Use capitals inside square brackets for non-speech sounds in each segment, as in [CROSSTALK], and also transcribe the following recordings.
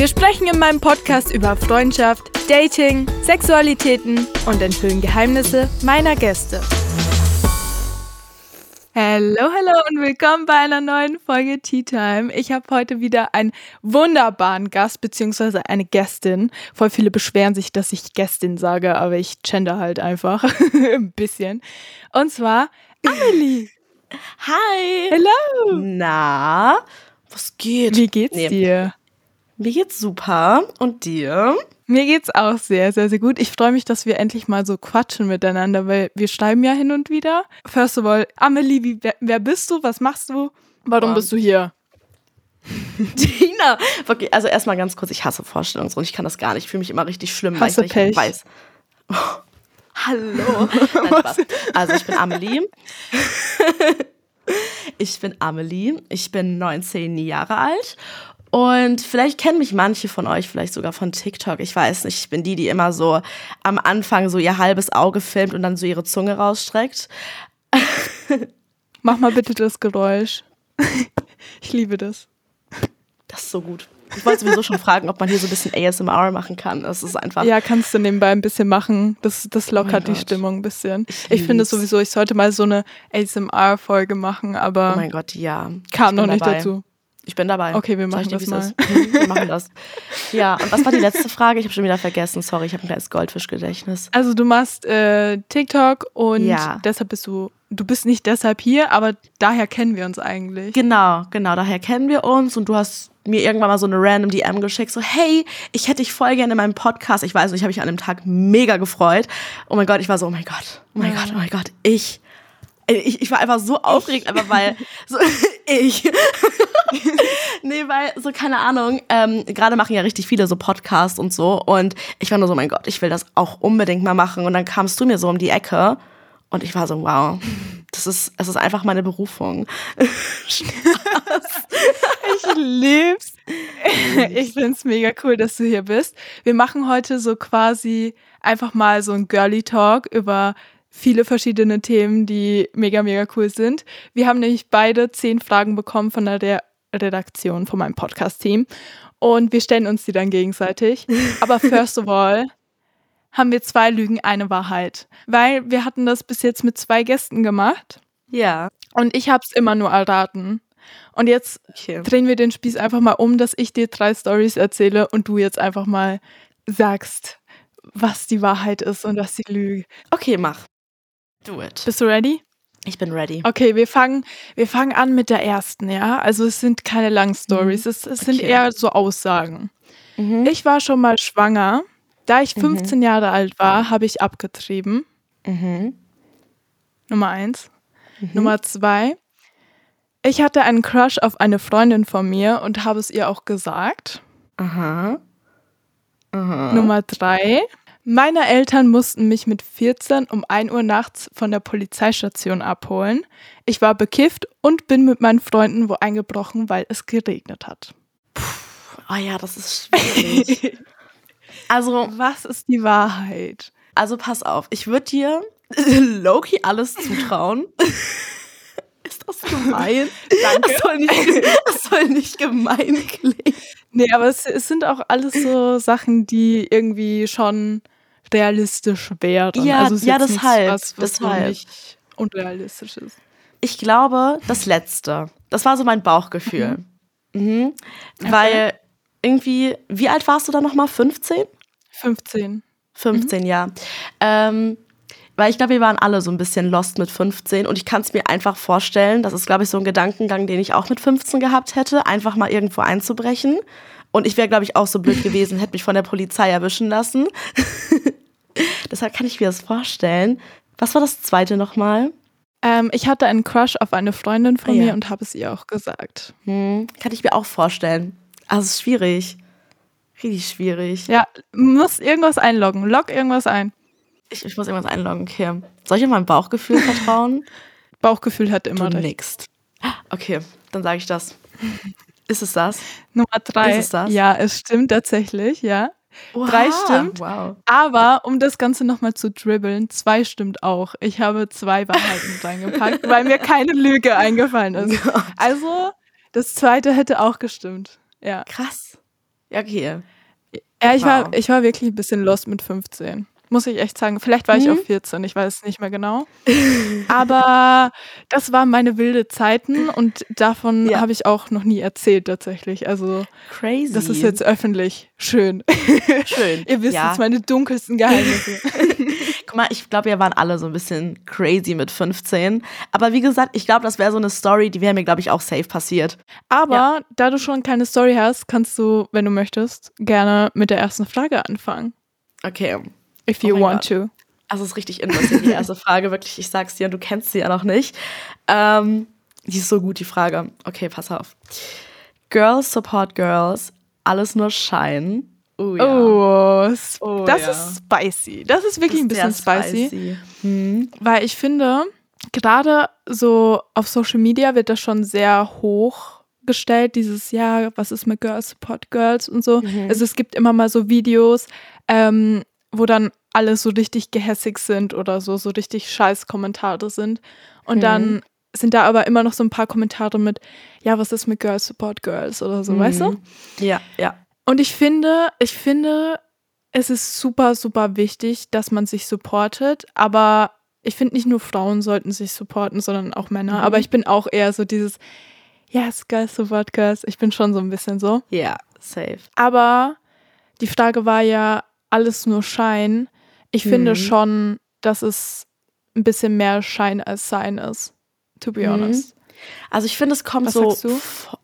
Wir sprechen in meinem Podcast über Freundschaft, Dating, Sexualitäten und enthüllen Geheimnisse meiner Gäste. Hallo, hallo und willkommen bei einer neuen Folge Tea Time. Ich habe heute wieder einen wunderbaren Gast bzw. eine Gästin. Voll viele beschweren sich, dass ich Gästin sage, aber ich gender halt einfach [LAUGHS] ein bisschen. Und zwar Amelie. Hi. Hello. Na, was geht? Wie geht's nee. dir? Mir geht's super. Und dir? Mir geht's auch sehr, sehr, sehr gut. Ich freue mich, dass wir endlich mal so quatschen miteinander, weil wir schreiben ja hin und wieder. First of all, Amelie, wie, wer, wer bist du? Was machst du? Warum bist du hier? [LAUGHS] Tina, okay, also erstmal ganz kurz, ich hasse Vorstellungsrunden. Ich kann das gar nicht. Ich fühle mich immer richtig schlimm, Hasse weil ich Pech. weiß. Oh, [LAUGHS] hallo. Nein, also [LAUGHS] ich bin Amelie. ich bin Amelie. Ich bin 19 Jahre alt und vielleicht kennen mich manche von euch, vielleicht sogar von TikTok. Ich weiß nicht. Ich bin die, die immer so am Anfang so ihr halbes Auge filmt und dann so ihre Zunge rausstreckt. [LAUGHS] Mach mal bitte das Geräusch. [LAUGHS] Ich liebe das. Das ist so gut. Ich wollte sowieso schon fragen, ob man hier so ein bisschen ASMR machen kann. Das ist einfach. Ja, kannst du nebenbei ein bisschen machen. Das, das lockert oh die Stimmung ein bisschen. Ich, ich finde sowieso, ich sollte mal so eine ASMR-Folge machen, aber. Oh mein Gott, ja. Kam noch nicht dabei. dazu. Ich bin dabei. Okay, wir machen das mal. Mhm, [LAUGHS] wir machen das. Ja, und was war die letzte Frage? Ich habe schon wieder vergessen. Sorry, ich habe ein kleines Goldfischgedächtnis. Also du machst äh, TikTok und ja. deshalb bist du, du bist nicht deshalb hier, aber daher kennen wir uns eigentlich. Genau, genau, daher kennen wir uns und du hast mir irgendwann mal so eine random DM geschickt, so hey, ich hätte dich voll gerne in meinem Podcast. Ich weiß nicht, ich habe mich an dem Tag mega gefreut. Oh mein Gott, ich war so, oh mein Gott, oh mein ja. Gott, oh mein Gott, ich ich, ich war einfach so aufgeregt, einfach weil so, [LAUGHS] ich. [LAUGHS] nee, weil so, keine Ahnung, ähm, gerade machen ja richtig viele so Podcasts und so. Und ich war nur so, mein Gott, ich will das auch unbedingt mal machen. Und dann kamst du mir so um die Ecke und ich war so, wow, das ist, es ist einfach meine Berufung. [LAUGHS] ich lieb's. Ich find's mega cool, dass du hier bist. Wir machen heute so quasi einfach mal so ein Girly Talk über viele verschiedene Themen, die mega, mega cool sind. Wir haben nämlich beide zehn Fragen bekommen von der Redaktion, von meinem Podcast-Team. Und wir stellen uns die dann gegenseitig. [LAUGHS] Aber first of all haben wir zwei Lügen, eine Wahrheit. Weil wir hatten das bis jetzt mit zwei Gästen gemacht. Ja. Und ich habe es immer nur erraten. Und jetzt okay. drehen wir den Spieß einfach mal um, dass ich dir drei Stories erzähle und du jetzt einfach mal sagst, was die Wahrheit ist und was die Lüge. Okay, mach. Do it. Bist du ready? Ich bin ready. Okay, wir fangen, wir fangen an mit der ersten, ja. Also es sind keine langen Stories, mhm. es, es sind eher so Aussagen. Mhm. Ich war schon mal schwanger. Da ich 15 mhm. Jahre alt war, habe ich abgetrieben. Mhm. Nummer eins. Mhm. Nummer zwei. Ich hatte einen Crush auf eine Freundin von mir und habe es ihr auch gesagt. Aha. Aha. Nummer drei. Meine Eltern mussten mich mit 14 um 1 Uhr nachts von der Polizeistation abholen. Ich war bekifft und bin mit meinen Freunden wo eingebrochen, weil es geregnet hat. Puh, oh ja, das ist schwierig. [LAUGHS] also, was ist die Wahrheit? Also, pass auf, ich würde dir [LAUGHS] Loki alles zutrauen. [LAUGHS] ist das gemein? Danke. Das soll nicht, das soll nicht gemein klingen. Nee, aber es, es, sind auch alles so Sachen, die irgendwie schon realistisch wären. Ja, also ja deshalb. Was, was deshalb. unrealistisch ist. Ich glaube, das Letzte. Das war so mein Bauchgefühl. Mhm. Mhm. Okay. Weil irgendwie, wie alt warst du da nochmal? 15? 15. 15, mhm. ja. Ähm, weil ich glaube, wir waren alle so ein bisschen lost mit 15 und ich kann es mir einfach vorstellen, das ist, glaube ich, so ein Gedankengang, den ich auch mit 15 gehabt hätte, einfach mal irgendwo einzubrechen. Und ich wäre, glaube ich, auch so blöd gewesen, hätte mich von der Polizei erwischen lassen. [LAUGHS] Deshalb kann ich mir das vorstellen. Was war das zweite nochmal? Ähm, ich hatte einen Crush auf eine Freundin von ah, mir ja. und habe es ihr auch gesagt. Hm, kann ich mir auch vorstellen. Also es ist schwierig. Richtig schwierig. Ja, muss irgendwas einloggen. Log irgendwas ein. Ich, ich muss irgendwas einloggen. Okay. Soll ich auf mein Bauchgefühl [LAUGHS] vertrauen? Bauchgefühl hat immer du recht. Okay, dann sage ich das. [LAUGHS] Ist es das? Nummer drei. Ist es das? Ja, es stimmt tatsächlich, ja. Drei Oha, stimmt. Wow. Aber um das Ganze nochmal zu dribbeln, zwei stimmt auch. Ich habe zwei Wahrheiten [LAUGHS] reingepackt, weil mir keine Lüge eingefallen ist. [LAUGHS] Also, das zweite hätte auch gestimmt. Ja. Krass. Ja, okay. Ja, ich Wow. war, ich war wirklich ein bisschen lost mit 15. Muss ich echt sagen. Vielleicht war ich Mhm. auch 14, ich weiß es nicht mehr genau. [LAUGHS] Aber das waren meine wilde Zeiten und davon Ja. habe ich auch noch nie erzählt tatsächlich. Also Crazy. das ist jetzt öffentlich. Schön. schön. [LAUGHS] Ihr wisst ja. jetzt meine dunkelsten Geheimnisse. [LAUGHS] Guck mal, ich glaube, wir waren alle so ein bisschen crazy mit 15. Aber wie gesagt, ich glaube, das wäre so eine Story, die wäre mir, glaube ich, auch safe passiert. Aber da du schon keine Story hast, kannst du, wenn du möchtest, gerne mit der ersten Frage anfangen. Okay. If you Oh want to. Also es ist richtig interessant, die erste Frage. Wirklich, ich sag's dir, du kennst sie ja noch nicht. Ähm, die ist so gut, die Frage. Okay, pass auf. Girls support girls, alles nur Schein. Oh ja. Oh, Oh, das ja. ist spicy. Das ist wirklich ein Das bisschen ist sehr spicy. Hm. Weil ich finde, gerade so auf Social Media wird das schon sehr hoch gestellt, dieses, ja, was ist mit Girls Support Girls und so. Mhm. Also es gibt immer mal so Videos, ähm, wo dann alle so richtig gehässig sind oder so, so richtig scheiß Kommentare sind. Und Mhm. dann sind da aber immer noch so ein paar Kommentare mit, ja, was ist mit Girls Support Girls oder so, weißt du? Mhm. Ja, ja. Und ich finde, ich finde, es ist super, super wichtig, dass man sich supportet. Aber ich finde, nicht nur Frauen sollten sich supporten, sondern auch Männer. Mhm. Aber ich bin auch eher so dieses, yes, girls support girls. Ich bin schon so ein bisschen so. Ja, safe. Aber die Frage war ja, alles nur Schein. Ich finde Mhm. schon, dass es ein bisschen mehr Schein als Sein ist. To be Mhm. honest. Also ich finde, es kommt Was so,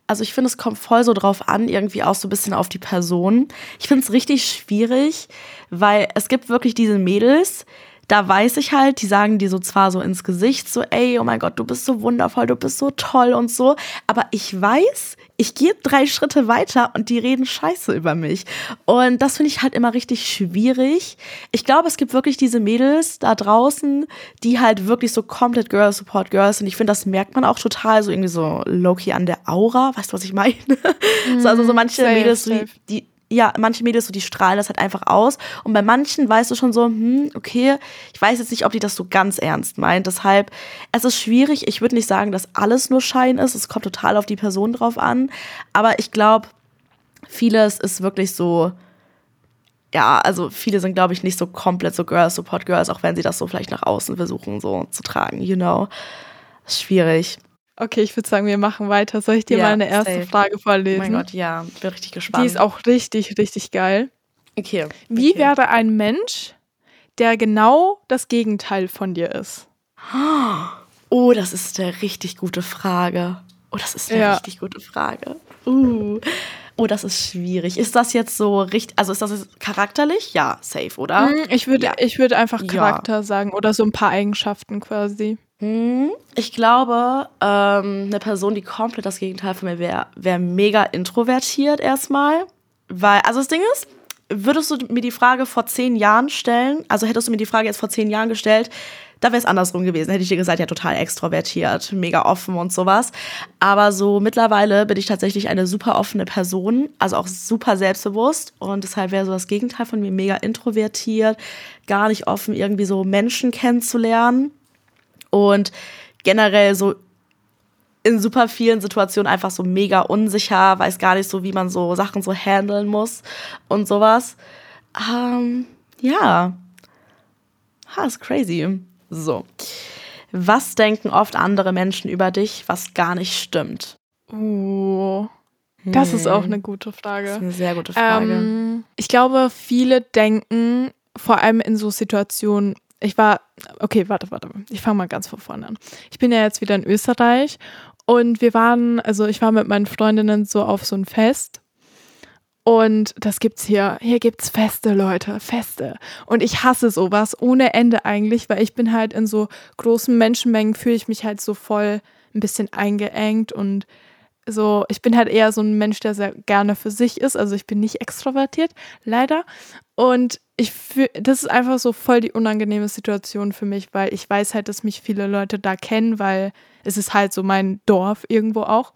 also ich finde, es kommt voll so drauf an, irgendwie auch so ein bisschen auf die Person. Ich finde es richtig schwierig, weil es gibt wirklich diese Mädels, da weiß ich halt, die sagen dir so zwar so ins Gesicht, so, ey, oh mein Gott, du bist so wundervoll, du bist so toll und so, aber ich weiß, ich gehe drei Schritte weiter und die reden scheiße über mich. Und das finde ich halt immer richtig schwierig. Ich glaube, es gibt wirklich diese Mädels da draußen, die halt wirklich so komplett Girl Support Girls sind. Ich finde, das merkt man auch total so irgendwie so low-key an der Aura. Weißt du, was ich meine? [LAUGHS] so, also so manche safe, Mädels, safe. die ja, manche Mädels so, die strahlen das halt einfach aus. Und bei manchen weißt du schon so, hm, okay, ich weiß jetzt nicht, ob die das so ganz ernst meint. Deshalb, es ist schwierig. Ich würde nicht sagen, dass alles nur Schein ist. Es kommt total auf die Person drauf an. Aber ich glaube, vieles ist wirklich so, ja, also viele sind, glaube ich, nicht so komplett so Girls Support Girls, auch wenn sie das so vielleicht nach außen versuchen, so zu tragen, you know. Schwierig. Okay, ich würde sagen, wir machen weiter. Soll ich dir Ja, mal eine erste safe. Frage Oh vorlesen? mein Gott, ja, bin richtig gespannt. Die ist auch richtig, richtig geil. okay. Wie okay. wäre ein Mensch, der genau das Gegenteil von dir ist? Oh, das ist eine richtig gute Frage. Oh, das ist eine Ja. richtig gute Frage. Uh. Oh, das ist schwierig. Ist das jetzt so richtig, also ist das jetzt charakterlich? Ja, safe, oder? Hm, Ich würde Ja. ich würde einfach Ja. Charakter sagen oder so ein paar Eigenschaften quasi. Hm, Ich glaube, ähm, eine Person, die komplett das Gegenteil von mir wäre, wäre mega introvertiert erstmal. Weil, also das Ding ist, würdest du mir die Frage vor zehn Jahren stellen, also hättest du mir die Frage jetzt vor zehn Jahren gestellt, da wäre es andersrum gewesen. Hätte ich dir gesagt, ja, total extrovertiert, mega offen und sowas. Aber so mittlerweile bin ich tatsächlich eine super offene Person, also auch super selbstbewusst. Und deshalb wäre so das Gegenteil von mir mega introvertiert, gar nicht offen, irgendwie so Menschen kennenzulernen und generell so in super vielen Situationen einfach so mega unsicher, weiß gar nicht so, wie man so Sachen so handeln muss und sowas. Ähm, ja. Ha, ist crazy. So. Was denken oft andere Menschen über dich, was gar nicht stimmt? Uh, das ist auch eine gute Das ist Frage. eine sehr gute Frage. Ähm, ich glaube, viele denken, vor allem in so Situationen, ich war, okay, warte, warte, ich fange mal ganz von vorne an. Ich bin ja jetzt wieder in Österreich und wir waren, also ich war mit meinen Freundinnen so auf so ein Fest und das gibt's hier. Hier gibt's Feste, Leute, Feste. Und ich hasse sowas ohne Ende eigentlich, weil ich bin halt in so großen Menschenmengen fühle ich mich halt so voll ein bisschen eingeengt und so, ich bin halt eher so ein Mensch, der sehr gerne für sich ist. Also ich bin nicht extrovertiert, leider. Und ich fühl, das ist einfach so voll die unangenehme Situation für mich, weil ich weiß halt, dass mich viele Leute da kennen, weil es ist halt so mein Dorf irgendwo auch.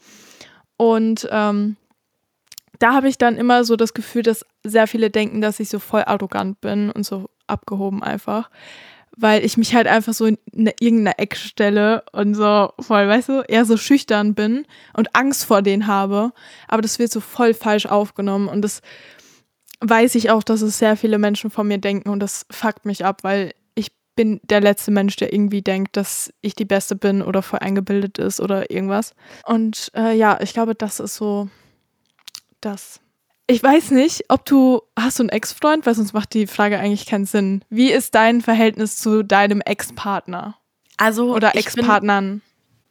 Und ähm, da habe ich dann immer so das Gefühl, dass sehr viele denken, dass ich so voll arrogant bin und so abgehoben einfach weil ich mich halt einfach so in eine, irgendeiner Ecke stelle und so voll, weißt du, eher so schüchtern bin und Angst vor denen habe. Aber das wird so voll falsch aufgenommen und das weiß ich auch, dass es sehr viele Menschen von mir denken und das fuckt mich ab, weil ich bin der letzte Mensch, der irgendwie denkt, dass ich die Beste bin oder voll eingebildet ist oder irgendwas. Und äh, ja, ich glaube, das ist so das. Ich weiß nicht, ob du hast du einen Ex-Freund, weil sonst macht die Frage eigentlich keinen Sinn. Wie ist dein Verhältnis zu deinem Ex-Partner? Also oder Ex-Partnern?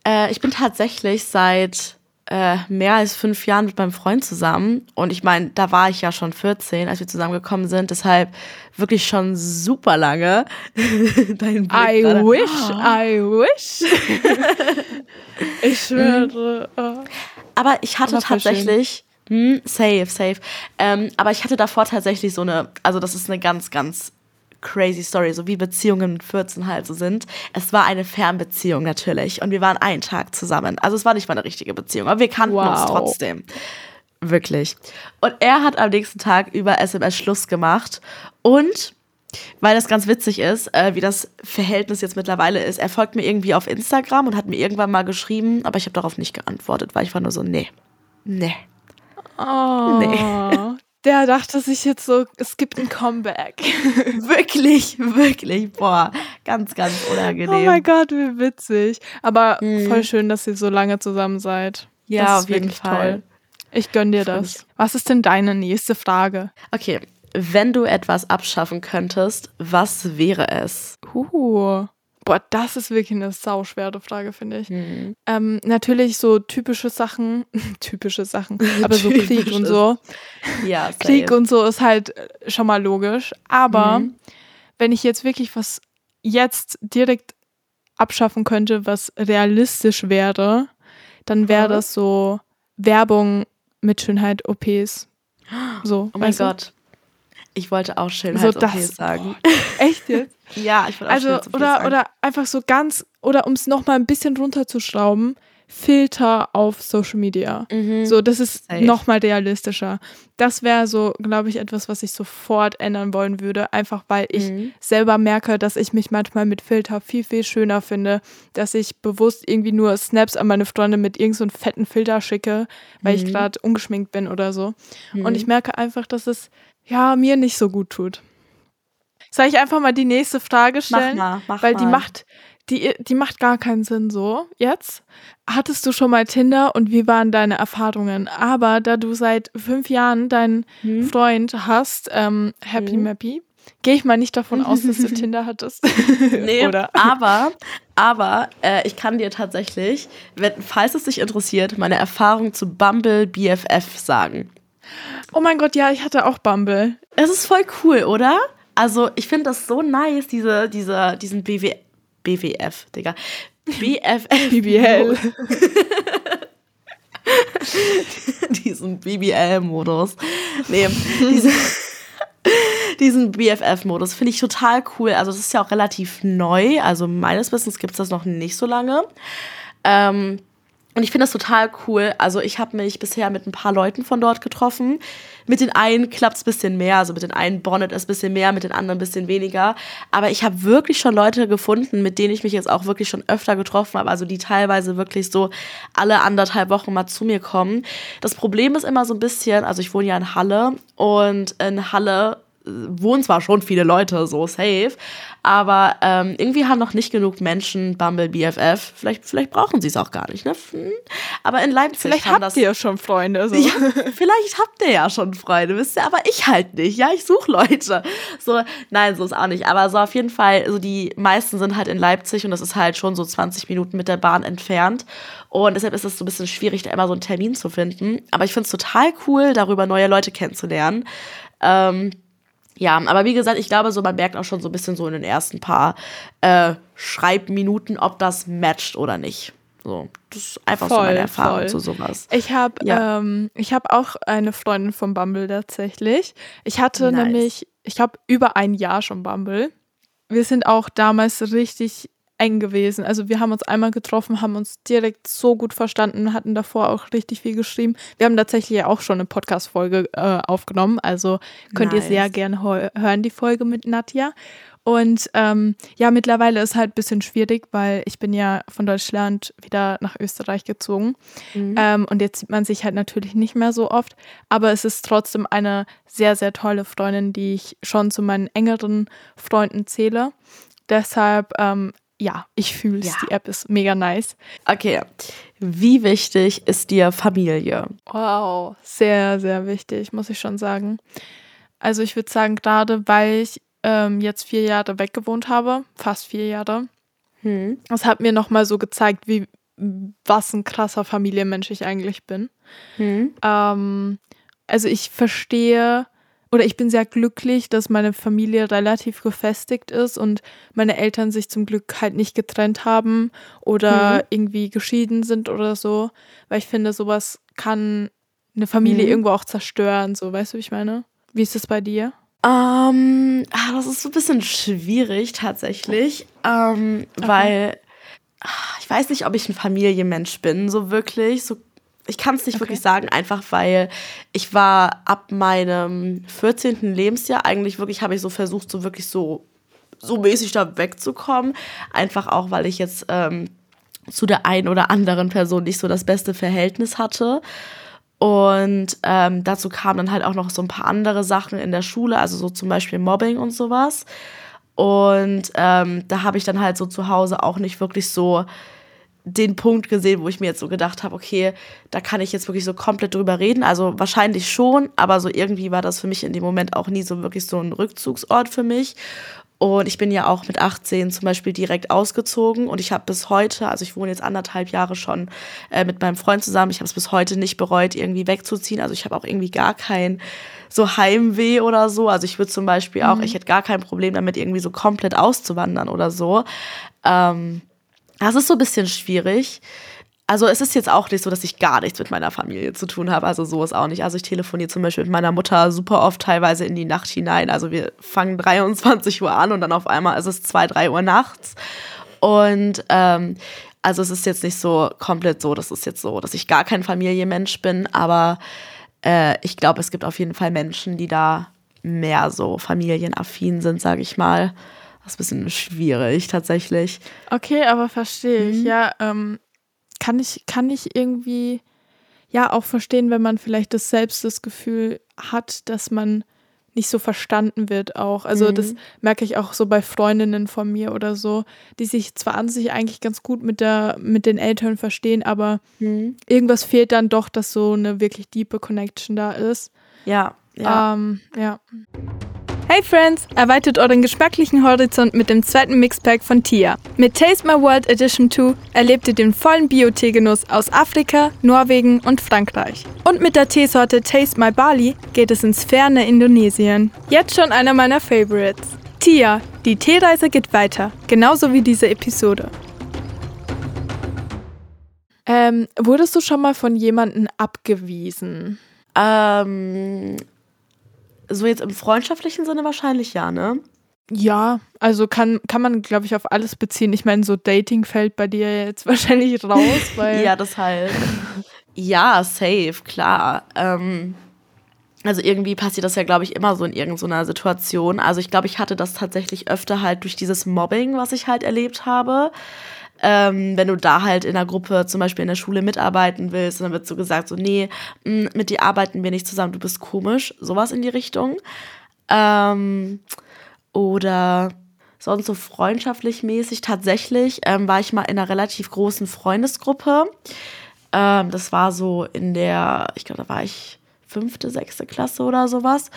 Äh, ich bin tatsächlich seit äh, mehr als fünf Jahren mit meinem Freund zusammen. Und ich meine, da war ich ja schon 14, als wir zusammengekommen sind. Deshalb wirklich schon super lange. [LAUGHS] Dein Blick I grade. wish, I wish. [LAUGHS] ich schwöre. Aber ich hatte tatsächlich hm, safe, safe. Ähm, aber ich hatte davor tatsächlich so eine, also das ist eine ganz, ganz crazy Story, so wie Beziehungen mit 14 halt so sind. Es war eine Fernbeziehung natürlich und wir waren einen Tag zusammen. Also es war nicht mal eine richtige Beziehung, aber wir kannten wow. uns trotzdem. Wirklich. Und er hat am nächsten Tag über SMS Schluss gemacht und weil das ganz witzig ist, äh, wie das Verhältnis jetzt mittlerweile ist. Er folgt mir irgendwie auf Instagram und hat mir irgendwann mal geschrieben, aber ich habe darauf nicht geantwortet, weil ich war nur so, nee, nee. Oh. Nee. Der dachte sich jetzt so, es gibt ein Comeback. [LAUGHS] wirklich, wirklich. Boah, ganz, ganz unangenehm. Oh mein Gott, wie witzig. Aber mhm. voll schön, dass ihr so lange zusammen seid. Ja, das auf jeden Fall. Toll. Ich gönn dir das. Was ist denn deine nächste Frage? Okay, wenn du etwas abschaffen könntest, was wäre es? Uh. Boah, das ist wirklich eine sauschwere Frage, finde ich. Mhm. Ähm, natürlich so typische Sachen, [LAUGHS] typische Sachen, [LAUGHS] aber so Krieg und so. Ja. Krieg und so ist halt äh, schon mal logisch. Aber mhm. wenn ich jetzt wirklich was jetzt direkt abschaffen könnte, was realistisch wäre, dann wäre das so Werbung mit Schönheit-OPs. [GASPS] So, oh mein Gott. Ich wollte auch Schönheits-OP so sagen. Echt jetzt? [LAUGHS] ja, ich wollte auch Also, oder, sagen. oder einfach so ganz, oder um es nochmal ein bisschen runterzuschrauben, Filter auf Social Media. Mhm. So, das ist nochmal realistischer. Das wäre so, glaube ich, etwas, was ich sofort ändern wollen würde. Einfach weil ich mhm. selber merke, dass ich mich manchmal mit Filter viel, viel schöner finde. Dass ich bewusst irgendwie nur Snaps an meine Freunde mit irgendeinem so fetten Filter schicke, weil mhm. ich gerade ungeschminkt bin oder so. Und ich mhm. merke einfach, dass es ja, mir nicht so gut tut. Soll ich einfach mal die nächste Frage stellen? Mach mal, mach Weil mal. die macht, die, die macht gar keinen Sinn so jetzt. Hattest du schon mal Tinder und wie waren deine Erfahrungen? Aber da du seit fünf Jahren deinen hm. Freund hast, ähm, Happy hm. Mappy, gehe ich mal nicht davon aus, dass du [LAUGHS] Tinder hattest. nee, [LAUGHS] Oder? aber, aber äh, ich kann dir tatsächlich, wenn, falls es dich interessiert, meine Erfahrung zu Bumble BFF sagen. Oh mein Gott, ja, ich hatte auch Bumble. Es ist voll cool, oder? Also, ich finde das so nice, diese, diese, diesen BW, BWF, Digga. BFF. BBL. [LAUGHS] diesen BBL-Modus. Nee, diese, diesen BFF-Modus finde ich total cool. Also, das ist ja auch relativ neu. Also, meines Wissens gibt es das noch nicht so lange. Ähm, und ich finde das total cool. Also ich habe mich bisher mit ein paar Leuten von dort getroffen. Mit den einen klappt es ein bisschen mehr, also mit den einen bonnet es ein bisschen mehr, mit den anderen ein bisschen weniger. Aber ich habe wirklich schon Leute gefunden, mit denen ich mich jetzt auch wirklich schon öfter getroffen habe. Also die teilweise wirklich so alle anderthalb Wochen mal zu mir kommen. Das Problem ist immer so ein bisschen, also ich wohne ja in Halle und in Halle wohnen zwar schon viele Leute so safe, aber ähm, irgendwie haben noch nicht genug Menschen Bumble BFF. Vielleicht, vielleicht brauchen sie es auch gar nicht. Ne? Hm. Aber in Leipzig vielleicht haben habt das, ihr ja schon Freunde. So. Ja, vielleicht habt ihr ja schon Freunde, wisst ihr, aber ich halt nicht. Ja, ich suche Leute. So, nein, so ist auch nicht. Aber so auf jeden Fall, so die meisten sind halt in Leipzig und das ist halt schon so 20 Minuten mit der Bahn entfernt. Und deshalb ist es so ein bisschen schwierig, da immer so einen Termin zu finden. Aber ich finde es total cool, darüber neue Leute kennenzulernen. Ähm, ja, aber wie gesagt, ich glaube, so man merkt auch schon so ein bisschen so in den ersten paar äh, Schreibminuten, ob das matcht oder nicht. So, das ist einfach voll, so meine Erfahrung voll. zu sowas. Ich habe ja. ähm, hab auch eine Freundin von Bumble tatsächlich. Ich hatte nice. nämlich, ich habe über ein Jahr schon Bumble. Wir sind auch damals richtig eng gewesen. Also wir haben uns einmal getroffen, haben uns direkt so gut verstanden, hatten davor auch richtig viel geschrieben. Wir haben tatsächlich auch schon eine Podcast-Folge äh, aufgenommen, also könnt nice. ihr sehr gerne hören, die Folge mit Nadja. Und ähm, ja, mittlerweile ist halt ein bisschen schwierig, weil ich bin ja von Deutschland wieder nach Österreich gezogen. Mhm. Ähm, und jetzt sieht man sich halt natürlich nicht mehr so oft. Aber es ist trotzdem eine sehr, sehr tolle Freundin, die ich schon zu meinen engeren Freunden zähle. Deshalb ähm, ja, ich fühle es. Ja. Die App ist mega nice. Okay. Wie wichtig ist dir Familie? Wow, sehr, sehr wichtig, muss ich schon sagen. Also ich würde sagen, gerade weil ich ähm, jetzt vier Jahre weg gewohnt habe, fast vier Jahre, hm. das hat mir nochmal so gezeigt, wie was ein krasser Familienmensch ich eigentlich bin. Hm. Ähm, also ich verstehe oder ich bin sehr glücklich, dass meine Familie relativ gefestigt ist und meine Eltern sich zum Glück halt nicht getrennt haben oder mhm. irgendwie geschieden sind oder so, weil ich finde, sowas kann eine Familie mhm. irgendwo auch zerstören, so, weißt du, wie ich meine? Wie ist es bei dir? Ähm, ah, das ist so ein bisschen schwierig tatsächlich, ähm, okay. weil ah, ich weiß nicht, ob ich ein Familienmensch bin, so wirklich, so ich kann es nicht okay. wirklich sagen, einfach weil ich war ab meinem 14. Lebensjahr eigentlich wirklich, habe ich so versucht, so wirklich so, so mäßig da wegzukommen. Einfach auch, weil ich jetzt ähm, zu der einen oder anderen Person nicht so das beste Verhältnis hatte. Und ähm, dazu kamen dann halt auch noch so ein paar andere Sachen in der Schule, also so zum Beispiel Mobbing und sowas. Und ähm, da habe ich dann halt so zu Hause auch nicht wirklich so den Punkt gesehen, wo ich mir jetzt so gedacht habe, okay, da kann ich jetzt wirklich so komplett drüber reden. Also wahrscheinlich schon, aber so irgendwie war das für mich in dem Moment auch nie so wirklich so ein Rückzugsort für mich. Und ich bin ja auch mit 18 zum Beispiel direkt ausgezogen und ich habe bis heute, also ich wohne jetzt anderthalb Jahre schon äh, mit meinem Freund zusammen, ich habe es bis heute nicht bereut, irgendwie wegzuziehen. Also ich habe auch irgendwie gar kein so Heimweh oder so. Also ich würde zum Beispiel auch, mhm. ich hätte gar kein Problem damit, irgendwie so komplett auszuwandern oder so. Ähm, das ist so ein bisschen schwierig. Also es ist jetzt auch nicht so, dass ich gar nichts mit meiner Familie zu tun habe. Also so ist auch nicht. Also ich telefoniere zum Beispiel mit meiner Mutter super oft teilweise in die Nacht hinein. Also wir fangen 23 Uhr an und dann auf einmal ist es 2, 3 Uhr nachts. Und ähm, also es ist jetzt nicht so komplett so, das ist jetzt so, dass ich gar kein Familienmensch bin. Aber äh, ich glaube, es gibt auf jeden Fall Menschen, die da mehr so familienaffin sind, sage ich mal. Das ist ein bisschen schwierig tatsächlich. Okay, aber verstehe ich. Mhm. Ja, ähm, kann ich, kann ich irgendwie ja auch verstehen, wenn man vielleicht das selbst das Gefühl hat, dass man nicht so verstanden wird auch. Also mhm. das merke ich auch so bei Freundinnen von mir oder so, die sich zwar an sich eigentlich ganz gut mit der mit den Eltern verstehen, aber mhm. irgendwas fehlt dann doch, dass so eine wirklich diepe Connection da ist. Ja. Ja. Ähm, ja. Hey Friends, erweitert euren geschmacklichen Horizont mit dem zweiten Mixpack von Tia. Mit Taste My World Edition 2 erlebt ihr den vollen Bio-Teegenuss aus Afrika, Norwegen und Frankreich. Und mit der Teesorte Taste My Bali geht es ins ferne Indonesien. Jetzt schon einer meiner Favorites. Tia, die Teereise geht weiter, genauso wie diese Episode. Ähm, wurdest du schon mal von jemandem abgewiesen? Ähm, so jetzt im freundschaftlichen Sinne wahrscheinlich ja, ne? Ja, also kann, kann man, glaube ich, auf alles beziehen. Ich meine, so Dating fällt bei dir jetzt [LAUGHS] wahrscheinlich raus, [LAUGHS] weil. ja, das halt. ja, safe, klar. Ähm, also irgendwie passiert das ja, glaube ich, immer so in irgendeiner Situation. Also ich glaube, ich hatte das tatsächlich öfter halt durch dieses Mobbing, was ich halt erlebt habe. Ähm, wenn du da halt in der Gruppe zum Beispiel in der Schule mitarbeiten willst, dann wird so gesagt, so, nee, mm, mit dir arbeiten wir nicht zusammen, du bist komisch, sowas in die Richtung. Ähm, oder sonst so freundschaftlich mäßig tatsächlich ähm, war ich mal in einer relativ großen Freundesgruppe. Ähm, das war so in der, ich glaube, da war ich fünfte, sechste Klasse oder sowas.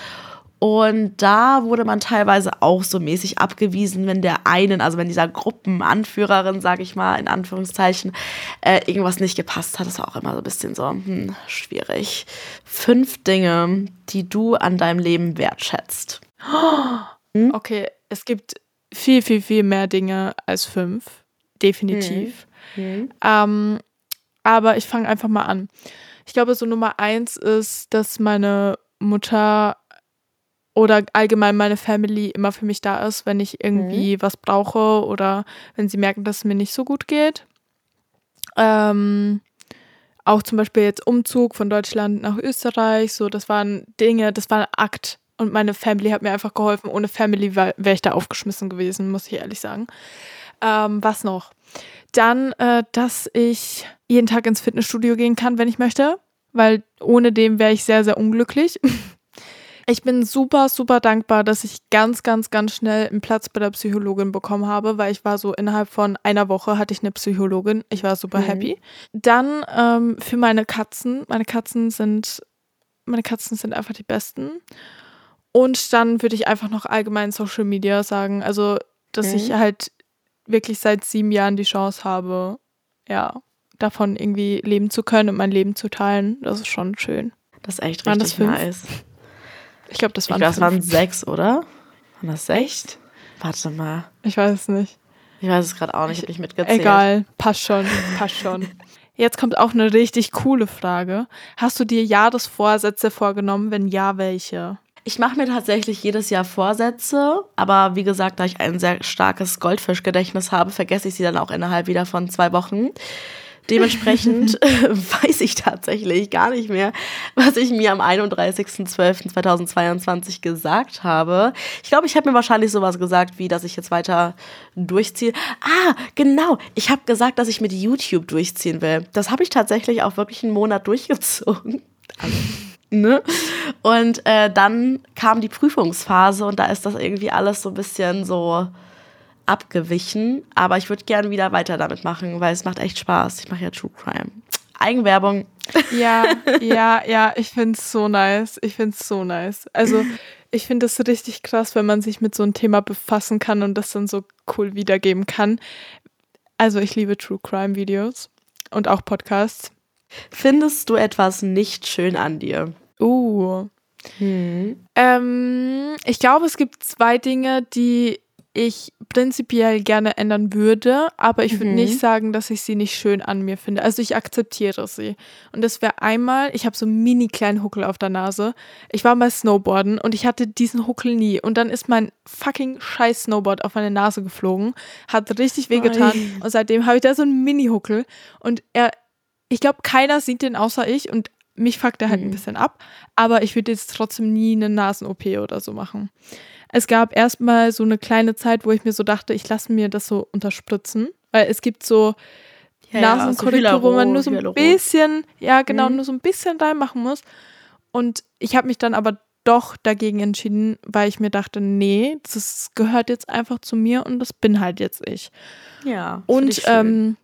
Und da wurde man teilweise auch so mäßig abgewiesen, wenn der einen, also wenn dieser Gruppenanführerin, sag ich mal, in Anführungszeichen, äh, irgendwas nicht gepasst hat. Das war auch immer so ein bisschen so hm, schwierig. Fünf Dinge, die du an deinem Leben wertschätzt. [GASPS] Hm? Okay, es gibt viel, viel, viel mehr Dinge als fünf, definitiv. Mhm. Ähm, aber ich fange einfach mal an. Ich glaube, so Nummer eins ist, dass meine Mutter oder allgemein meine Family immer für mich da ist, wenn ich irgendwie mhm. was brauche oder wenn sie merken, dass es mir nicht so gut geht. Ähm, auch zum Beispiel jetzt Umzug von Deutschland nach Österreich, so das waren Dinge, das war ein Akt und meine Family hat mir einfach geholfen. Ohne Family wäre ich da aufgeschmissen gewesen, muss ich ehrlich sagen. Ähm, was noch? Dann, äh, dass ich jeden Tag ins Fitnessstudio gehen kann, wenn ich möchte, weil ohne dem wäre ich sehr, sehr unglücklich. [LAUGHS] Ich bin super, super dankbar, dass ich ganz, ganz, ganz schnell einen Platz bei der Psychologin bekommen habe, weil ich war so innerhalb von einer Woche hatte ich eine Psychologin. Ich war super mhm. happy. Dann ähm, für meine Katzen. Meine Katzen sind, meine Katzen sind einfach die besten. Und dann würde ich einfach noch allgemein Social Media sagen. Also, dass mhm. ich halt wirklich seit sieben Jahren die Chance habe, ja, davon irgendwie leben zu können und mein Leben zu teilen. Das ist schon schön. Das ist echt richtig nice. Ich glaube, das waren ich glaub, das waren sechs, oder? Waren das sechs? Warte mal. Ich weiß es nicht. Ich weiß es gerade auch nicht, ich habe nicht mitgezählt. Egal, passt schon, passt schon. [LAUGHS] Jetzt kommt auch eine richtig coole Frage. Hast du dir Jahresvorsätze vorgenommen? Wenn ja, welche? Ich mache mir tatsächlich jedes Jahr Vorsätze, aber wie gesagt, da ich ein sehr starkes Goldfischgedächtnis habe, vergesse ich sie dann auch innerhalb wieder von zwei Wochen. Dementsprechend [LAUGHS] weiß ich tatsächlich gar nicht mehr, was ich mir am 31.12.2022 gesagt habe. Ich glaube, ich habe mir wahrscheinlich sowas gesagt, wie, dass ich jetzt weiter durchziehe. Ah, genau. Ich habe gesagt, dass ich mit YouTube durchziehen will. Das habe ich tatsächlich auch wirklich einen Monat [LAUGHS] durchgezogen. Also, ne? Und äh, dann kam die Prüfungsphase und da ist das irgendwie alles so ein bisschen so abgewichen. Aber ich würde gerne wieder weiter damit machen, weil es macht echt Spaß. Ich mache ja True Crime. Eigenwerbung. Ja, [LAUGHS] ja, ja, ich finde es so nice. Ich finde es so nice. Also, ich finde es richtig krass, wenn man sich mit so einem Thema befassen kann und das dann so cool wiedergeben kann. Also, ich liebe True Crime Videos und auch Podcasts. Findest du etwas nicht schön an dir? Uh. Hm. Ähm, ich glaube, es gibt zwei Dinge, die ich prinzipiell gerne ändern würde, aber ich würde mhm. nicht sagen, dass ich sie nicht schön an mir finde. Also ich akzeptiere sie. Und das wäre einmal, ich habe so einen mini kleinen Huckel auf der Nase. Ich war mal Snowboarden und ich hatte diesen Huckel nie. Und dann ist mein fucking scheiß Snowboard auf meine Nase geflogen, hat richtig wehgetan. Und seitdem habe ich da so einen Mini-Huckel. Und er, ich glaube, keiner sieht den außer ich und mich fuckt er halt mhm. ein bisschen ab. Aber ich würde jetzt trotzdem nie eine Nasen-OP oder so machen. Es gab erstmal so eine kleine Zeit, wo ich mir so dachte, ich lasse mir das so unterspritzen. Weil es gibt so ja, Nasenkorrektur, ja, so wo man nur so ein bisschen, ja genau, mhm. nur so ein bisschen reinmachen muss. Und ich habe mich dann aber doch dagegen entschieden, weil ich mir dachte, nee, das gehört jetzt einfach zu mir und das bin halt jetzt ich. Ja. Und ähm,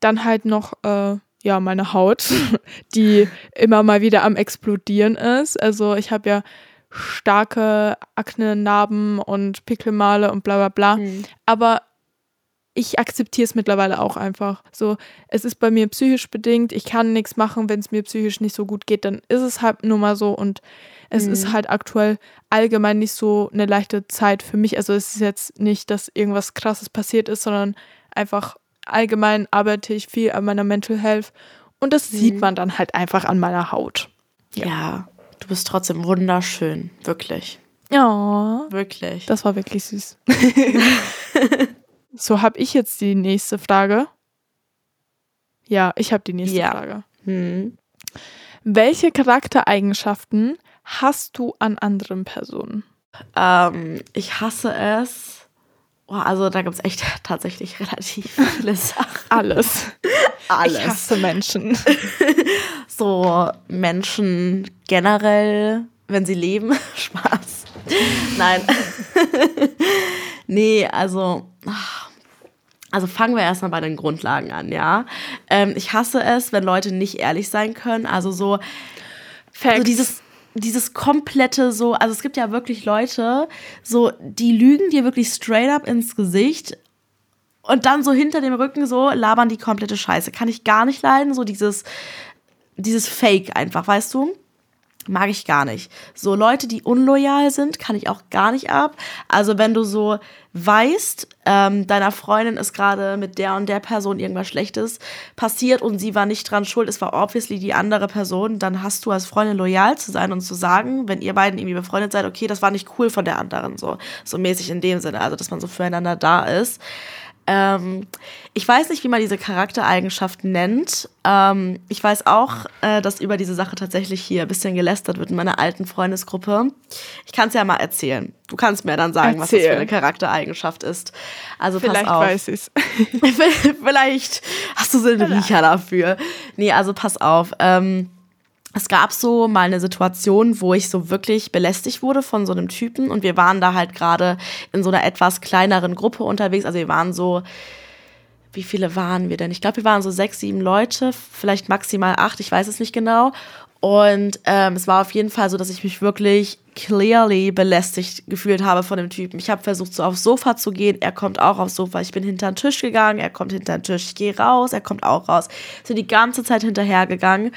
dann halt noch, äh, ja, meine Haut, [LAUGHS] die immer mal wieder am explodieren ist. Also ich habe ja starke Akne, Narben und Pickelmale und bla bla bla. Mhm. Aber ich akzeptiere es mittlerweile auch einfach. So, es ist bei mir psychisch bedingt, ich kann nichts machen, wenn es mir psychisch nicht so gut geht, dann ist es halt nur mal so und es mhm. ist halt aktuell allgemein nicht so eine leichte Zeit für mich. Also es ist jetzt nicht, dass irgendwas krasses passiert ist, sondern einfach allgemein arbeite ich viel an meiner Mental Health und das mhm. sieht man dann halt einfach an meiner Haut. Ja. ja. Du bist trotzdem wunderschön, wirklich. Ja. Wirklich. Das war wirklich süß. [LAUGHS] so, habe ich jetzt die nächste Frage? Ja, ich habe die nächste ja. Frage. Hm. Welche Charaktereigenschaften hast du an anderen Personen? Ähm, ich hasse es. Oh, also da gibt es echt [LAUGHS] tatsächlich relativ [LAUGHS] viele Sachen. Alles. Alles. Ich hasse Menschen. [LAUGHS] so Menschen generell, wenn sie leben. Spaß. Nein. nee, also. Also fangen wir erstmal bei den Grundlagen an, ja. Ähm, ich hasse es, wenn Leute nicht ehrlich sein können. Also so, so dieses, dieses komplette so, also es gibt ja wirklich Leute, so, die lügen dir wirklich straight up ins Gesicht und dann so hinter dem Rücken so labern die komplette Scheiße. Kann ich gar nicht leiden, so dieses, dieses Fake einfach, weißt du? Mag ich gar nicht. So Leute, die unloyal sind, kann ich auch gar nicht ab. Also wenn du so weißt, ähm, deiner Freundin ist gerade mit der und der Person irgendwas Schlechtes passiert und sie war nicht dran schuld, es war obviously die andere Person, dann hast du als Freundin loyal zu sein und zu sagen, wenn ihr beiden irgendwie befreundet seid, okay, das war nicht cool von der anderen, so, so mäßig in dem Sinne, also dass man so füreinander da ist. Ähm, ich weiß nicht, wie man diese Charaktereigenschaft nennt. Ähm, ich weiß auch, äh, dass über diese Sache tatsächlich hier ein bisschen gelästert wird in meiner alten Freundesgruppe. Ich kann es ja mal erzählen. Du kannst mir dann sagen, Erzähl. was das für eine Charaktereigenschaft ist. Also Vielleicht pass auf. weiß ich's. [LAUGHS] Vielleicht hast du so einen Riecher dafür. Nee, also pass auf. Ähm, es gab so mal eine Situation, wo ich so wirklich belästigt wurde von so einem Typen und wir waren da halt gerade in so einer etwas kleineren Gruppe unterwegs. Also wir waren so, wie viele waren wir denn? Ich glaube, wir waren so sechs, sieben Leute, vielleicht maximal acht, ich weiß es nicht genau. Und ähm, es war auf jeden Fall so, dass ich mich wirklich clearly belästigt gefühlt habe von dem Typen. Ich habe versucht, so aufs Sofa zu gehen. Er kommt auch aufs Sofa. Ich bin hinter den Tisch gegangen. Er kommt hinter den Tisch. Ich gehe raus. Er kommt auch raus. Sind die ganze Zeit hinterhergegangen.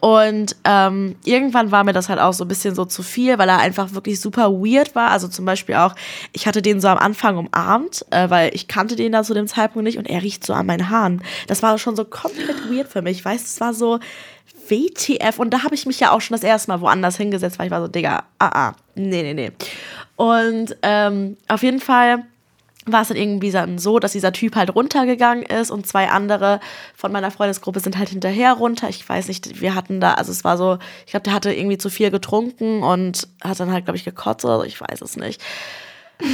Und ähm, irgendwann war mir das halt auch so ein bisschen so zu viel, weil er einfach wirklich super weird war. Also zum Beispiel auch, ich hatte den so am Anfang umarmt, äh, weil ich kannte den da zu dem Zeitpunkt nicht und er riecht so an meinen Haaren. Das war schon so komplett weird für mich. Weißt, es war so WTF. Und da habe ich mich ja auch schon das erste Mal woanders hingesetzt, weil ich war so, Digga, ah, ah, nee, nee, nee. Und ähm, auf jeden Fall war es dann irgendwie so, dass dieser Typ halt runtergegangen ist und zwei andere von meiner Freundesgruppe sind halt hinterher runter. Ich weiß nicht, wir hatten da, also es war so, ich glaube, der hatte irgendwie zu viel getrunken und hat dann halt, glaube ich, gekotzt oder so, ich weiß es nicht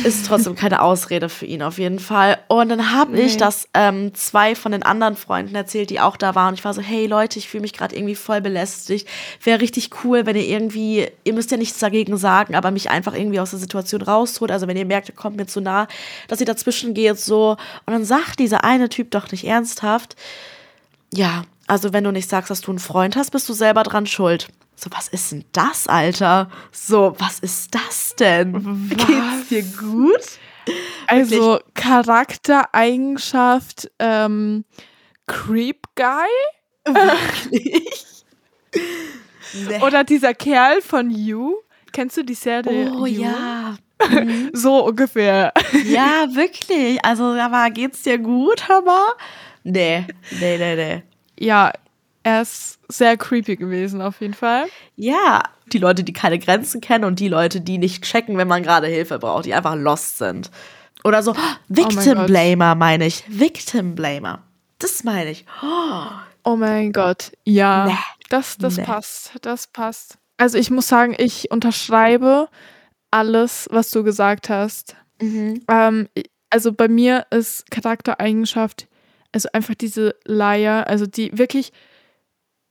ist trotzdem keine Ausrede für ihn auf jeden Fall. Und dann habe nee. ich das ähm, zwei von den anderen Freunden erzählt, die auch da waren. Und ich war so, hey Leute, ich fühle mich gerade irgendwie voll belästigt. Wäre richtig cool, wenn ihr irgendwie, ihr müsst ja nichts dagegen sagen, aber mich einfach irgendwie aus der Situation rausholt. Also wenn ihr merkt, ihr kommt mir zu nah, dass ihr dazwischen geht so. Und dann sagt dieser eine Typ doch nicht ernsthaft, ja, also wenn du nicht sagst, dass du einen Freund hast, bist du selber dran schuld. So, was ist denn das, Alter? So, was ist das denn? Was? Geht's dir gut? Also? Charaktereigenschaft ähm, Creep Guy? Wirklich? [LAUGHS] nee. Oder dieser Kerl von You? Kennst du die Serie? Oh you? ja. [LAUGHS] Mhm. so ungefähr. Ja, [LAUGHS] wirklich. Also, aber geht's dir gut, aber? Nee, nee, nee, nee. Ja, er ist sehr creepy gewesen, auf jeden Fall. Ja, die Leute, die keine Grenzen kennen und die Leute, die nicht checken, wenn man gerade Hilfe braucht, die einfach lost sind. Oder so, oh, Victim Blamer meine ich. Victim Blamer. Das meine ich. Oh, oh mein Gott. Ja. Nee. Das, das nee. passt. Das passt. Also ich muss sagen, ich unterschreibe alles, was du gesagt hast. Mhm. Ähm, also bei mir ist Charaktereigenschaft, also einfach diese Leier, also die wirklich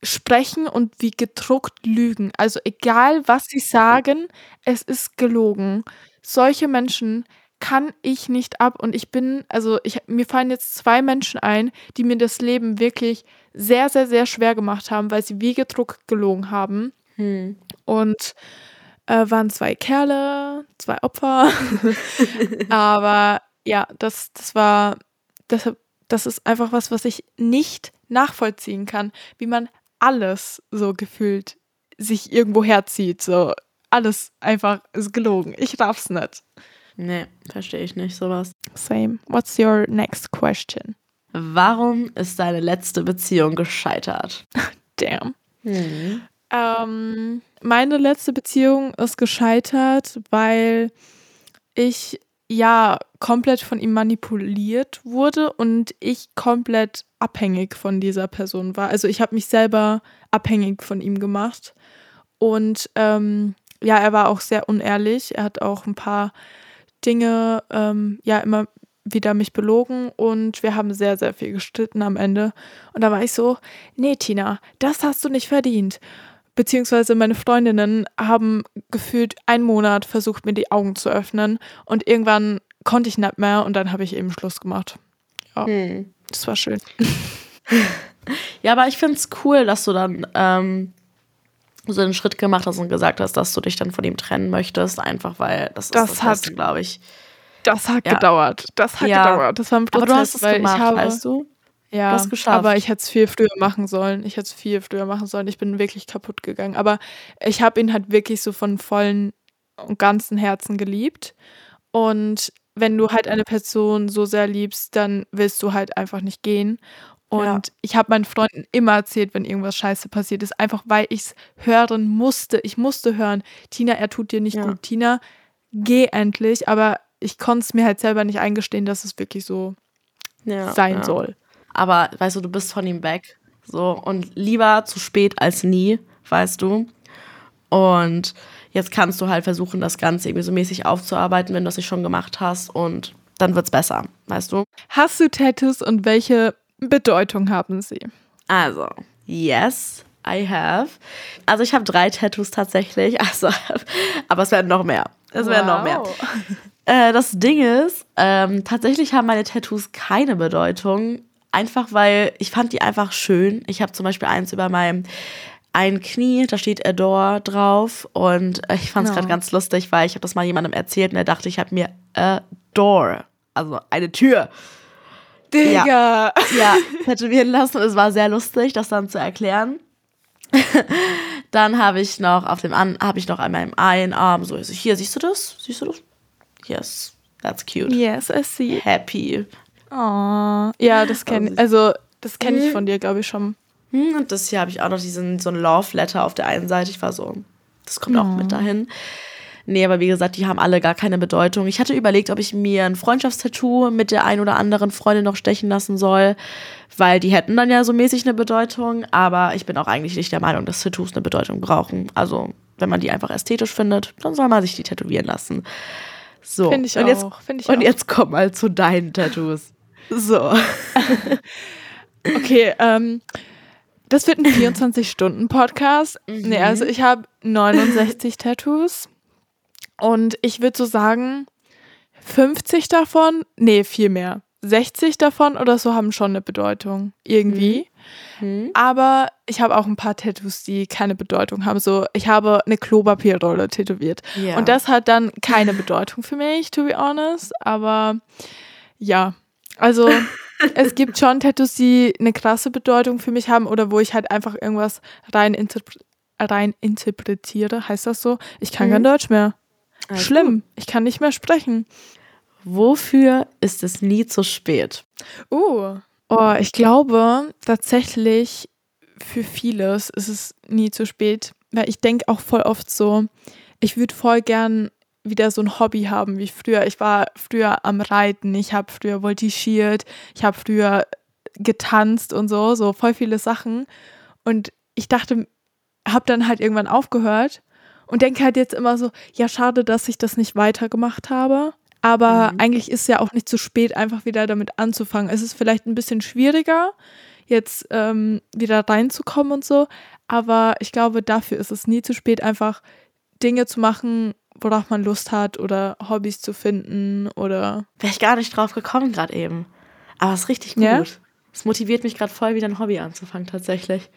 sprechen und wie gedruckt lügen. Also egal, was sie sagen, es ist gelogen. Solche Menschen kann ich nicht ab und ich bin, also ich, mir fallen jetzt zwei Menschen ein, die mir das Leben wirklich sehr, sehr, sehr schwer gemacht haben, weil sie wie gedruckt gelogen haben. Hm. Und äh, waren zwei Kerle, zwei Opfer. [LAUGHS] Aber ja, das, das war, das, das ist einfach was, was ich nicht nachvollziehen kann, wie man alles so gefühlt sich irgendwo herzieht. So alles einfach ist gelogen. Ich raff's nicht. Nee, verstehe ich nicht sowas. Same. What's your next question? Warum ist deine letzte Beziehung gescheitert? [LAUGHS] Damn. Hm. Ähm, meine letzte Beziehung ist gescheitert, weil ich ja komplett von ihm manipuliert wurde und ich komplett abhängig von dieser Person war. Also ich habe mich selber abhängig von ihm gemacht. Und ähm, ja, er war auch sehr unehrlich. Er hat auch ein paar Dinge, ähm, ja, immer wieder mich belogen und wir haben sehr, sehr viel gestritten am Ende. Und da war ich so, nee, Tina, das hast du nicht verdient. Beziehungsweise meine Freundinnen haben gefühlt einen Monat versucht, mir die Augen zu öffnen und irgendwann konnte ich nicht mehr und dann habe ich eben Schluss gemacht. Ja. Hm. Das war schön. [LAUGHS] ja, aber ich finde es cool, dass du dann ähm, so einen Schritt gemacht hast und gesagt hast, dass du dich dann von ihm trennen möchtest, einfach weil das, das ist das hat, glaube ich. Das hat ja. gedauert. Das hat ja. gedauert. Das war ein Prozess, aber du hast es gemacht, habe, weißt du? Ja, du aber ich hätte es viel früher machen sollen. Ich hätte es viel früher machen sollen. Ich bin wirklich kaputt gegangen. Aber ich habe ihn halt wirklich so von vollen und ganzen Herzen geliebt. Und wenn du halt eine Person so sehr liebst, dann willst du halt einfach nicht gehen. Und Ja. ich habe meinen Freunden immer erzählt, wenn irgendwas scheiße passiert ist, einfach weil ich es hören musste. Ich musste hören, Tina, er tut dir nicht Ja. gut. Tina, geh endlich. Aber ich konnte es mir halt selber nicht eingestehen, dass es wirklich so Ja, sein soll. Aber weißt du, du bist von ihm weg. So, und lieber zu spät als nie, weißt du. Und jetzt kannst du halt versuchen, das Ganze irgendwie so mäßig aufzuarbeiten, wenn du es nicht schon gemacht hast. Und dann wird's besser, weißt du. Hast du Tattoos und welche Bedeutung haben sie? Also, yes, I have. Also ich habe drei Tattoos tatsächlich. [LAUGHS] Also, aber es werden noch mehr. Es werden noch mehr. [LAUGHS] Äh, das Ding ist, ähm, tatsächlich haben meine Tattoos keine Bedeutung. Einfach weil ich fand die einfach schön. Ich habe zum Beispiel eins über meinem ein Knie, da steht Adore drauf. Und äh, ich fand es Oh. gerade ganz lustig, weil ich habe das mal jemandem erzählt und er dachte, ich habe mir Adore, also eine Tür, Digga. ja, [LAUGHS] tätowieren lassen. Und es war sehr lustig, das dann zu erklären. [LAUGHS] dann habe ich noch auf dem habe ich noch an meinem einen Arm so also hier siehst du das? Siehst du das? Yes, that's cute. Yes, I see. Happy. Oh. Ja, das kenne also das kenne ich von dir, glaube ich schon. Hm, Und das hier habe ich auch noch diesen so ein Love Letter auf der einen Seite. Ich war so, das kommt auch mit dahin. Nee, aber wie gesagt, die haben alle gar keine Bedeutung. Ich hatte überlegt, ob ich mir ein Freundschaftstattoo mit der ein oder anderen Freundin noch stechen lassen soll, weil die hätten dann ja so mäßig eine Bedeutung. Aber ich bin auch eigentlich nicht der Meinung, dass Tattoos eine Bedeutung brauchen. Also, wenn man die einfach ästhetisch findet, dann soll man sich die tätowieren lassen. So. Finde ich und jetzt, auch. Ich und auch. jetzt komm mal zu deinen Tattoos. So. [LAUGHS] Okay, ähm, das wird ein [LAUGHS] 24-Stunden-Podcast. Nee, also ich habe 69 [LAUGHS] Tattoos. Und ich würde so sagen, 50 davon, nee, viel mehr. 60 davon oder so haben schon eine Bedeutung. Irgendwie. Aber ich habe auch ein paar Tattoos, die keine Bedeutung haben. So, ich habe eine Klopapierrolle tätowiert. Ja. Und das hat dann keine Bedeutung für mich, to be honest. Aber ja, also [LAUGHS] es gibt schon Tattoos, die eine krasse Bedeutung für mich haben oder wo ich halt einfach irgendwas rein, interpre rein interpretiere. Heißt das so? Ich kann kein Deutsch mehr. Alles Schlimm. Ich kann nicht mehr sprechen. Wofür ist es nie zu spät? Uh. Oh, ich glaube tatsächlich für vieles ist es nie zu spät, weil ich denke auch voll oft so, ich würde voll gern wieder so ein Hobby haben wie früher. Ich war früher am Reiten, ich habe früher voltigiert, ich habe früher getanzt und so, so voll viele Sachen. Und ich dachte, habe dann halt irgendwann aufgehört und denke halt jetzt immer so, ja, schade, dass ich das nicht weitergemacht habe. Aber Mhm. eigentlich ist es ja auch nicht zu spät, einfach wieder damit anzufangen. Es ist vielleicht ein bisschen schwieriger, jetzt ähm, wieder reinzukommen und so. Aber ich glaube, dafür ist es nie zu spät, einfach Dinge zu machen, worauf man Lust hat oder Hobbys zu finden oder. Wäre ich gar nicht drauf gekommen gerade eben. Aber es ist richtig gut. Ja? Es motiviert mich gerade voll, wieder ein Hobby anzufangen, tatsächlich.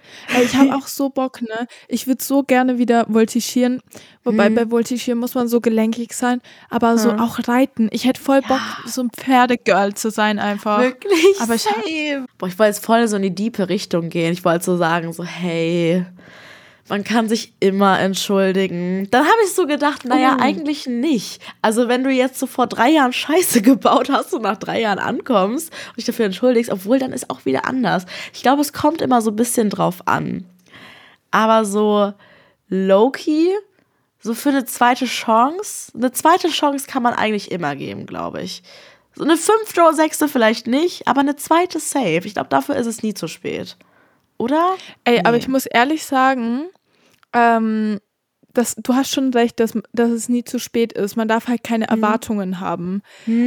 Ich habe auch so Bock, ne? Ich würde so gerne wieder voltigieren. Wobei Mhm. bei Voltigieren muss man so gelenkig sein. Aber so Ja. auch reiten. Ich hätte voll Bock, so ein Pferdegirl zu sein einfach. Wirklich? Aber ich- same. Boah, ich wollte jetzt voll so in die diepe Richtung gehen. Ich wollte so sagen, so, hey, man kann sich immer entschuldigen. Dann habe ich so gedacht, naja, Oh. eigentlich nicht. Also, wenn du jetzt so vor drei Jahren Scheiße [LAUGHS] gebaut hast und nach drei Jahren ankommst und dich dafür entschuldigst, obwohl dann ist auch wieder anders. Ich glaube, es kommt immer so ein bisschen drauf an. Aber so low-key, so für eine zweite Chance, eine zweite Chance kann man eigentlich immer geben, glaube ich. So eine fünfte oder sechste vielleicht nicht, aber eine zweite safe. Ich glaube, dafür ist es nie zu spät. Oder? Ey, aber Nee. ich muss ehrlich sagen, ähm, das, du hast schon recht, dass, dass es nie zu spät ist. Man darf halt keine Erwartungen haben.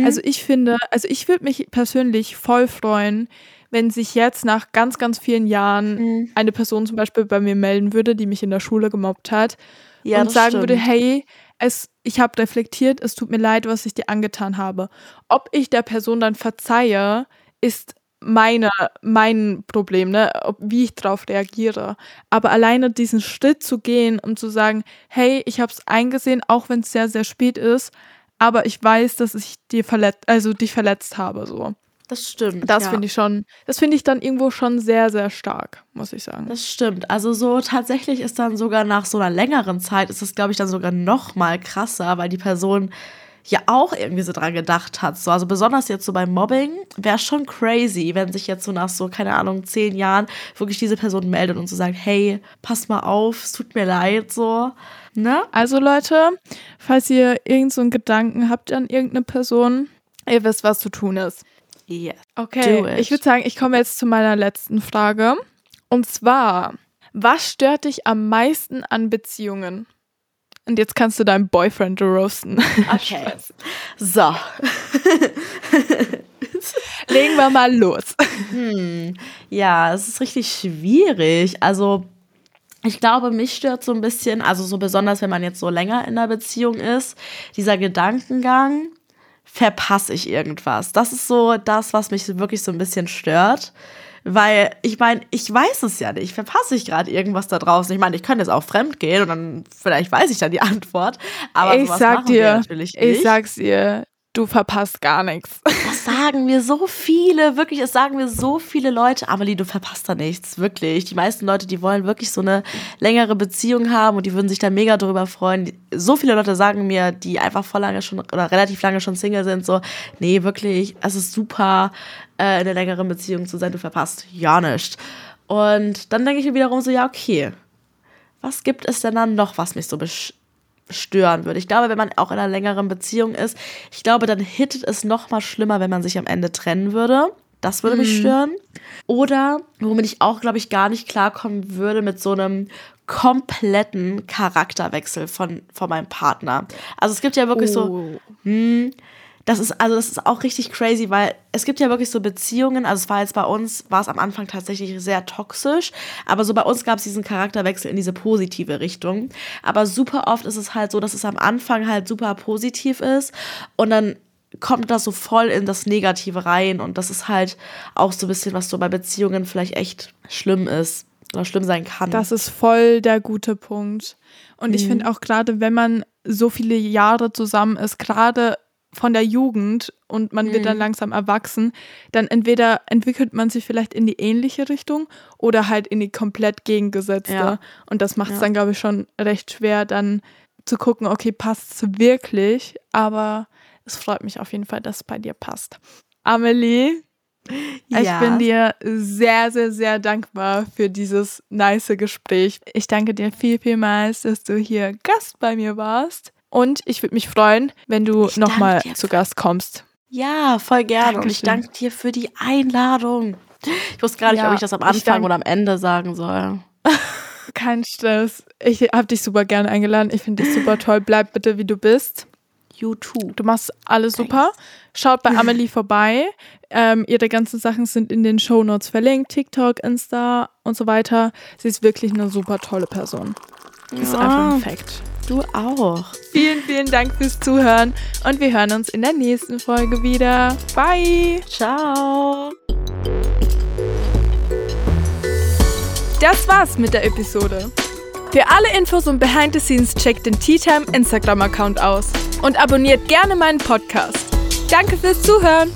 Also ich finde, also ich würde mich persönlich voll freuen, wenn sich jetzt nach ganz, ganz vielen Jahren Mhm. eine Person zum Beispiel bei mir melden würde, die mich in der Schule gemobbt hat Ja, und sagen stimmt. würde, hey, es, ich habe reflektiert, es tut mir leid, was ich dir angetan habe. Ob ich der Person dann verzeihe, ist meine, mein Problem, ne? Ob, wie ich darauf reagiere. Aber alleine diesen Schritt zu gehen, um zu sagen, hey, ich habe es eingesehen, auch wenn es sehr, sehr spät ist, aber ich weiß, dass ich dir verletzt, also dich verletzt habe, so. Das stimmt. Das ja. finde ich schon, das finde ich dann irgendwo schon sehr, sehr stark, muss ich sagen. Das stimmt. Also so tatsächlich ist dann sogar nach so einer längeren Zeit, ist es, glaube ich, dann sogar noch mal krasser, weil die Person ja auch irgendwie so dran gedacht hat. So, also besonders jetzt so beim Mobbing wäre schon crazy, wenn sich jetzt so nach so, keine Ahnung, zehn Jahren wirklich diese Person meldet und so sagt, hey, pass mal auf, es tut mir leid, so. Ne? Also Leute, falls ihr irgend so einen Gedanken habt an irgendeine Person, ihr wisst, was zu tun ist. Yes. Okay, ich würde sagen, ich komme jetzt zu meiner letzten Frage. Und zwar, was stört dich am meisten an Beziehungen? Und jetzt kannst du deinen Boyfriend roasten. [LAUGHS] Okay. So. [LAUGHS] Legen wir mal los. Hm, ja, es ist richtig schwierig. Also, ich glaube, mich stört so ein bisschen, also so besonders, wenn man jetzt so länger in einer Beziehung ist, dieser Gedankengang, verpasse ich irgendwas. Das ist so das, was mich wirklich so ein bisschen stört. Weil ich meine, ich weiß es ja nicht. Verpasse ich gerade irgendwas da draußen? Ich meine, ich könnte jetzt auch fremd gehen und dann vielleicht weiß ich dann die [LAUGHS] Antwort. Aber ich sowas sag dir, ich sag's dir, du verpasst gar nichts. Das sagen mir so viele, wirklich, es sagen mir so viele Leute, Amelie, du verpasst da nichts, wirklich. Die meisten Leute, die wollen wirklich so eine längere Beziehung haben und die würden sich da mega drüber freuen. So viele Leute sagen mir, die einfach voll lange schon oder relativ lange schon Single sind, so, nee, wirklich, es ist super, äh, in einer längeren Beziehung zu sein, du verpasst ja nichts. Und dann denke ich mir wiederum so, ja, okay, was gibt es denn dann noch, was mich so besch stören würde. Ich glaube, wenn man auch in einer längeren Beziehung ist, ich glaube, dann hittet es noch mal schlimmer, wenn man sich am Ende trennen würde. Das würde mich stören. Oder womit ich auch, glaube ich, gar nicht klarkommen würde mit so einem kompletten Charakterwechsel von, von meinem Partner. Also es gibt ja wirklich so, Oh. hm, das ist, also das ist auch richtig crazy, weil es gibt ja wirklich so Beziehungen, also es war jetzt bei uns, war es am Anfang tatsächlich sehr toxisch, aber so bei uns gab es diesen Charakterwechsel in diese positive Richtung. Aber super oft ist es halt so, dass es am Anfang halt super positiv ist und dann kommt das so voll in das Negative rein und das ist halt auch so ein bisschen, was so bei Beziehungen vielleicht echt schlimm ist oder schlimm sein kann. Das ist voll der gute Punkt. Und ich finde auch gerade, wenn man so viele Jahre zusammen ist, gerade von der Jugend und man wird dann langsam erwachsen, dann entweder entwickelt man sich vielleicht in die ähnliche Richtung oder halt in die komplett gegengesetzte. Ja. Und das macht es Ja. dann, glaube ich, schon recht schwer, dann zu gucken, okay, passt es wirklich? Aber es freut mich auf jeden Fall, dass es bei dir passt. Amelie, ich Ja. bin dir sehr, sehr, sehr dankbar für dieses nice Gespräch. Ich danke dir viel, vielmals, dass du hier Gast bei mir warst. Und ich würde mich freuen, wenn du nochmal zu Gast kommst. Ja, voll gerne. Und ich Dankeschön. danke dir für die Einladung. Ich wusste gar nicht, Ja, ob ich das am Anfang oder am Ende sagen soll. [LAUGHS] Kein Stress. Ich habe dich super gerne eingeladen. Ich finde dich super toll. Bleib bitte, wie du bist. YouTube. Du machst alles super. Schaut bei [LAUGHS] Amelie vorbei. Ähm, ihre ganzen Sachen sind in den Shownotes verlinkt. TikTok, Insta und so weiter. Sie ist wirklich eine super tolle Person. Ist Ja. einfach ein Fact. Du auch. Vielen, vielen Dank fürs Zuhören und wir hören uns in der nächsten Folge wieder. Bye! Ciao. Das war's mit der Episode. Für alle Infos und Behind the Scenes checkt den Tea Time Instagram-Account aus und abonniert gerne meinen Podcast. Danke fürs Zuhören!